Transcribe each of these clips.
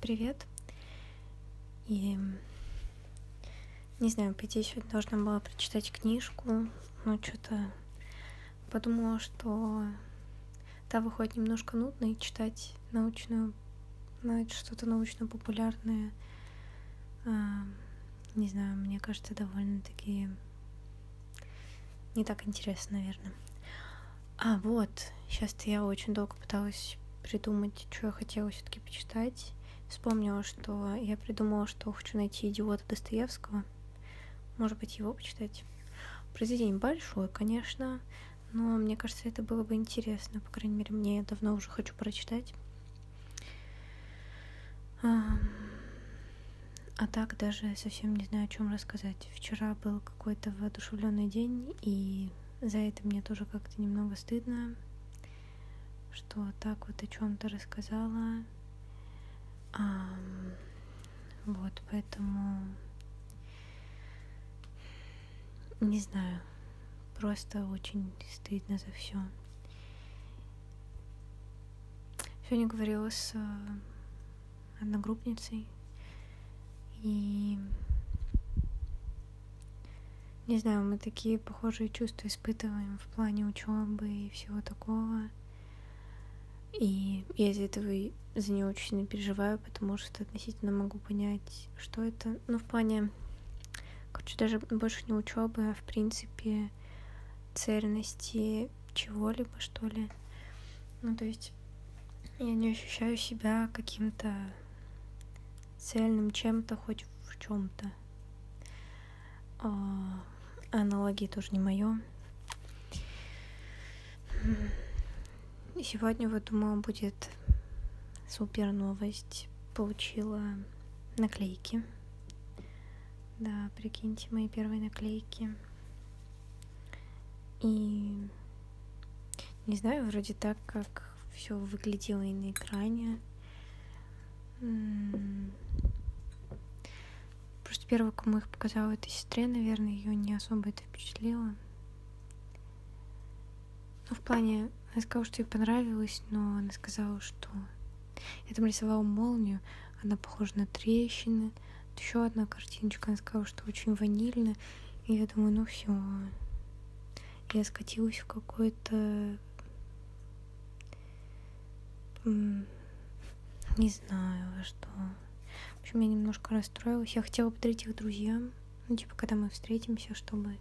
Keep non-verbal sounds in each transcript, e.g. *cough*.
Привет. И не знаю, по идее, сегодня должна была прочитать книжку, но что-то подумала, что та выходит немножко нудно, и читать научную, ну, что-то научно-популярное, а, не знаю, мне кажется, довольно-таки не так интересно, наверное. А, вот, сейчас-то я очень долго пыталась придумать, что я хотела все-таки почитать. Вспомнила, что я придумала, что хочу найти идиота Достоевского. Может быть, его почитать. Произведение большое, конечно, но мне кажется, это было бы интересно. По крайней мере, мне давно уже хочу прочитать. А, так даже совсем не знаю, о чем рассказать. Вчера был какой-то воодушевленный день, и за это мне тоже как-то немного стыдно что так вот о чем-то рассказала. А, вот, поэтому не знаю, просто очень стыдно за все. Сегодня говорила с э, одногруппницей и не знаю, мы такие похожие чувства испытываем в плане учебы и всего такого. И я из-за этого за нее очень сильно переживаю, потому что относительно могу понять, что это. Ну, в плане, короче, даже больше не учебы, а в принципе цельности чего-либо, что ли. Ну, то есть я не ощущаю себя каким-то цельным чем-то, хоть в чем-то. А, аналогии тоже не мое. И сегодня, вот, думаю, будет супер новость. Получила наклейки. Да, прикиньте, мои первые наклейки. И не знаю, вроде так, как все выглядело и на экране. Просто первого, кому их показала, это сестре, наверное, ее не особо это впечатлило. Ну, в плане, она сказала, что ей понравилось, но она сказала, что я там рисовала молнию, она похожа на трещины. Еще одна картиночка, она сказала, что очень ванильно. И я думаю, ну все. Я скатилась в какой-то... Не знаю, что. В общем, я немножко расстроилась. Я хотела подарить их друзьям. Ну, типа, когда мы встретимся, чтобы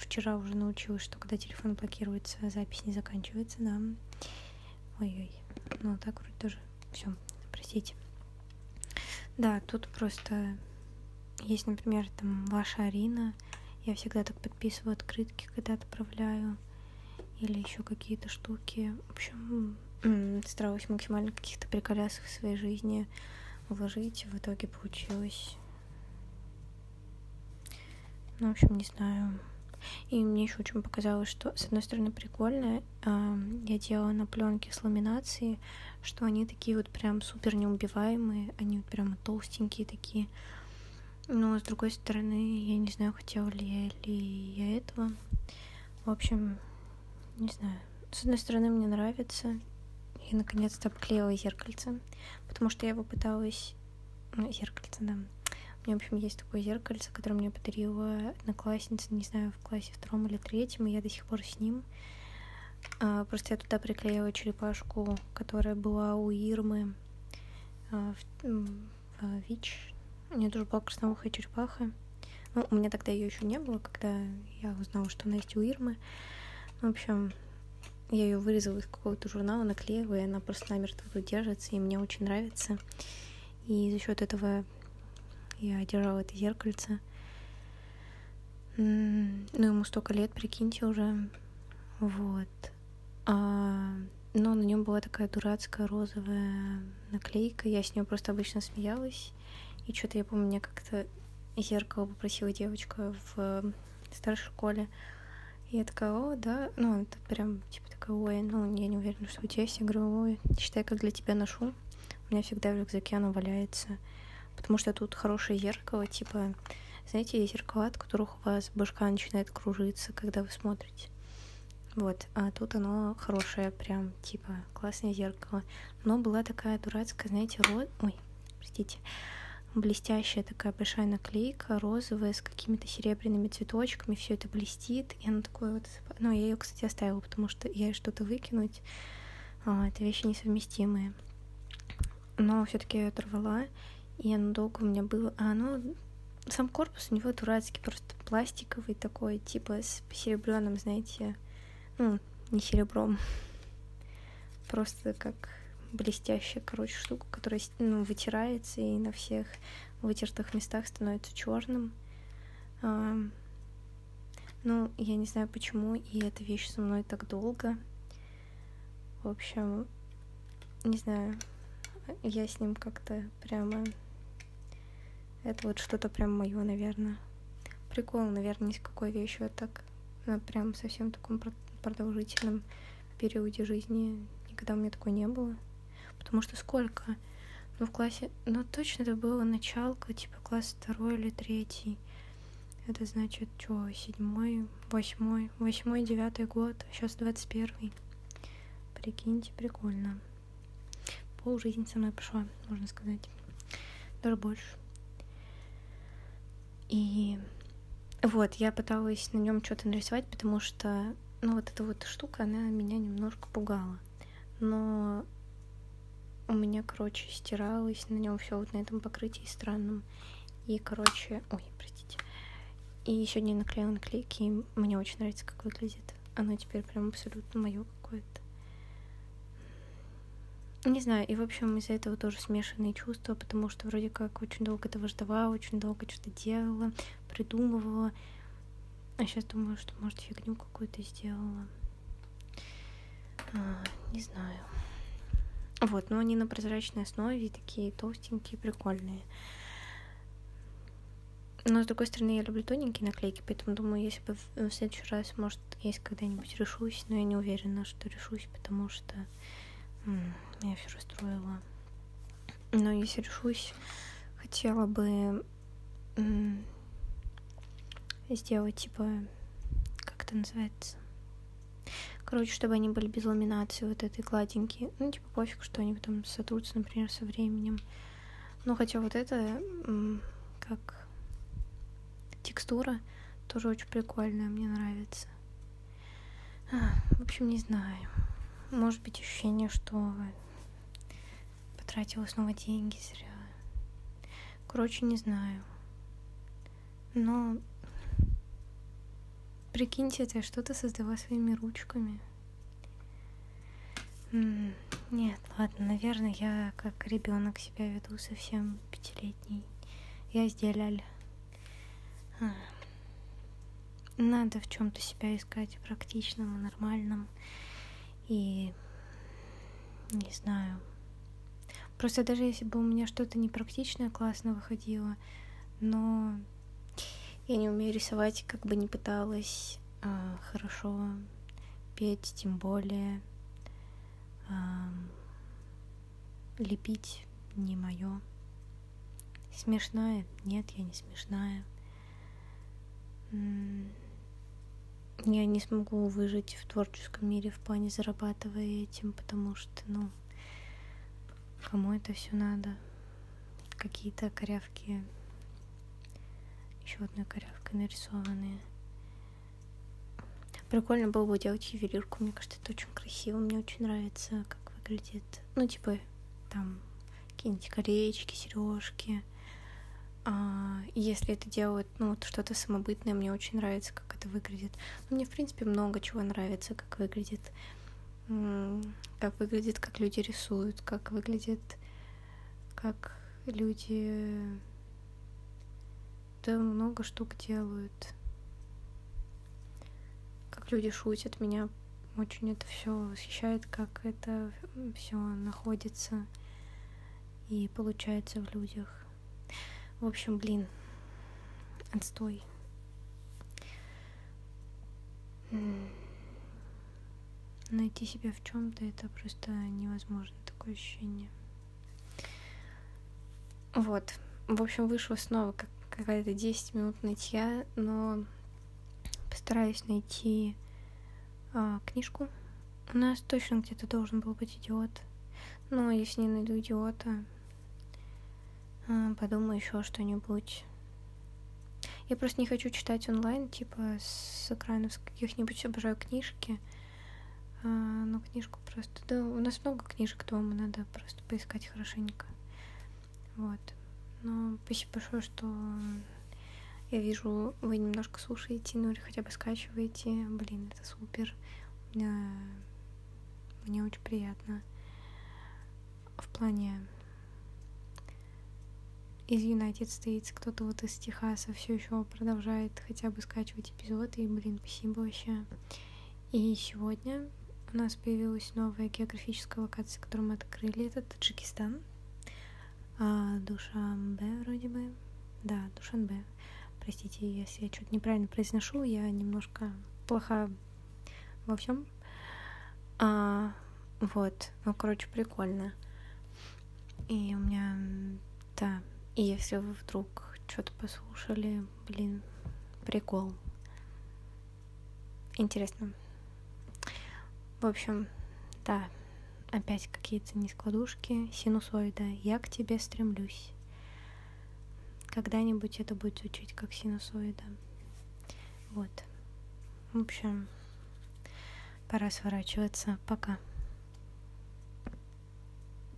вчера уже научилась, что когда телефон блокируется, запись не заканчивается, да. Ой-ой. Ну, так вроде тоже. Все, простите. Да, тут просто есть, например, там ваша Арина. Я всегда так подписываю открытки, когда отправляю. Или еще какие-то штуки. В общем, старалась максимально каких-то приколясов в своей жизни вложить. В итоге получилось. Ну, в общем, не знаю. И мне еще очень показалось, что, с одной стороны, прикольно. Я делала на пленке с ламинацией, что они такие вот прям супер неубиваемые, они вот прямо толстенькие такие. Но, с другой стороны, я не знаю, хотела ли я, ли я этого. В общем, не знаю. С одной стороны, мне нравится. И, наконец-то, обклеила зеркальце, потому что я его пыталась... Ну, зеркальце, да у меня, в общем, есть такое зеркальце, которое мне подарила одноклассница, не знаю, в классе втором или третьем, и я до сих пор с ним. А, просто я туда приклеила черепашку, которая была у Ирмы а, в, в ВИЧ. У нее тоже была красноухая черепаха. Ну, у меня тогда ее еще не было, когда я узнала, что она есть у Ирмы. В общем, я ее вырезала из какого-то журнала, наклеила, и она просто намертво тут держится, и мне очень нравится. И за счет этого я держала это зеркальце. Ну, ему столько лет, прикиньте уже. Вот. А, но на нем была такая дурацкая розовая наклейка. Я с нее просто обычно смеялась. И что-то я помню, мне как-то зеркало попросила девочка в старшей школе. И я такая, о, да, ну, это прям, типа, такая, ой, ну, я не уверена, что у тебя есть. Я говорю, ой, считай, как для тебя ношу. У меня всегда в рюкзаке оно валяется потому что тут хорошее зеркало, типа, знаете, есть зеркала, от которых у вас башка начинает кружиться, когда вы смотрите. Вот, а тут оно хорошее, прям, типа, классное зеркало. Но была такая дурацкая, знаете, роз... Ой, простите, блестящая такая большая наклейка, розовая, с какими-то серебряными цветочками, все это блестит, и она такое вот... Ну, я ее, кстати, оставила, потому что я что-то выкинуть, а, это вещи несовместимые. Но все таки я ее оторвала, и оно долго у меня было... А оно... Сам корпус у него дурацкий, просто пластиковый такой, типа с серебряным, знаете, ну, не серебром, *laughs* просто как блестящая, короче, штука, которая ну, вытирается и на всех вытертых местах становится черным. А, ну, я не знаю почему, и эта вещь со мной так долго. В общем, не знаю, я с ним как-то прямо... Это вот что-то прям мое, наверное. Прикол, наверное, ни с какой вещью я так на прям совсем таком продолжительном периоде жизни никогда у меня такой не было. Потому что сколько? Ну, в классе... Ну, точно это было началка, типа класс второй или третий. Это значит, что, седьмой, восьмой, восьмой, девятый год, а сейчас двадцать первый. Прикиньте, прикольно. Пол жизни со мной пошла, можно сказать. Даже больше. И вот, я пыталась на нем что-то нарисовать, потому что, ну, вот эта вот штука, она меня немножко пугала. Но у меня, короче, стиралось на нем все вот на этом покрытии странном. И, короче, ой, простите. И сегодня наклеила наклейки, и мне очень нравится, как выглядит. Оно теперь прям абсолютно мое какое-то. Не знаю, и в общем из-за этого тоже смешанные чувства, потому что вроде как очень долго этого ждала, очень долго что-то делала, придумывала. А сейчас думаю, что может фигню какую-то сделала. А, не знаю. Вот, но они на прозрачной основе, такие толстенькие, прикольные. Но, с другой стороны, я люблю тоненькие наклейки, поэтому думаю, если бы в следующий раз, может, если когда-нибудь решусь, но я не уверена, что решусь, потому что меня все расстроило. Но если решусь, хотела бы сделать, типа, как это называется? Короче, чтобы они были без ламинации вот этой гладенькие. Ну, типа, пофиг, что они потом сотрутся, например, со временем. Ну, хотя вот это, как текстура, тоже очень прикольная, мне нравится. А, в общем, не знаю. Может быть, ощущение, что потратила снова деньги зря. Короче, не знаю. Но Прикиньте, это что-то создала своими ручками. Нет, ладно, наверное, я как ребенок себя веду совсем пятилетний. Я сделали. А. Надо в чем-то себя искать практичном, нормальном. И не знаю. Просто даже если бы у меня что-то непрактичное классно выходило, но я не умею рисовать, как бы не пыталась а, хорошо петь, тем более а, лепить не мое. Смешная? Нет, я не смешная. Я не смогу выжить в творческом мире в плане зарабатывая этим, потому что, ну, кому это все надо? Какие-то корявки еще одной корявкой нарисованные. Прикольно было бы делать ювелирку. Мне кажется, это очень красиво. Мне очень нравится, как выглядит. Ну, типа, там какие-нибудь колечки, сережки. А, если это делают, ну, вот что-то самобытное, мне очень нравится, как это выглядит. Ну, мне, в принципе, много чего нравится, как выглядит. Как выглядит, как люди рисуют, как выглядит, как люди да много штук делают. Как люди шутят, меня очень это все восхищает, как это все находится и получается в людях. В общем, блин, отстой. Найти себя в чем-то это просто невозможно, такое ощущение. Вот. В общем, вышло снова как какая-то 10 минут нытья, но постараюсь найти а, книжку. У нас точно где-то должен был быть идиот. Но если не найду идиота, подумаю еще что-нибудь. Я просто не хочу читать онлайн, типа с экранов с каких-нибудь обожаю книжки. А, но книжку просто... Да, у нас много книжек дома, надо просто поискать хорошенько. Вот. Но спасибо большое, что я вижу, вы немножко слушаете, ну или хотя бы скачиваете. Блин, это супер. Мне, мне очень приятно. В плане из United States, кто-то вот из Техаса все еще продолжает хотя бы скачивать эпизоды, и, блин, спасибо вообще. И сегодня у нас появилась новая географическая локация, которую мы открыли, это Таджикистан. А, Душанбе вроде бы. Да, Душанбе. Простите, если я что-то неправильно произношу, я немножко плоха во всем. А, вот, ну, короче, прикольно. И у меня, да, и если вы вдруг что-то послушали, блин, прикол. Интересно. В общем, да, опять какие-то нескладушки, синусоида. Я к тебе стремлюсь. Когда-нибудь это будет звучать как синусоида. Вот. В общем, пора сворачиваться. Пока.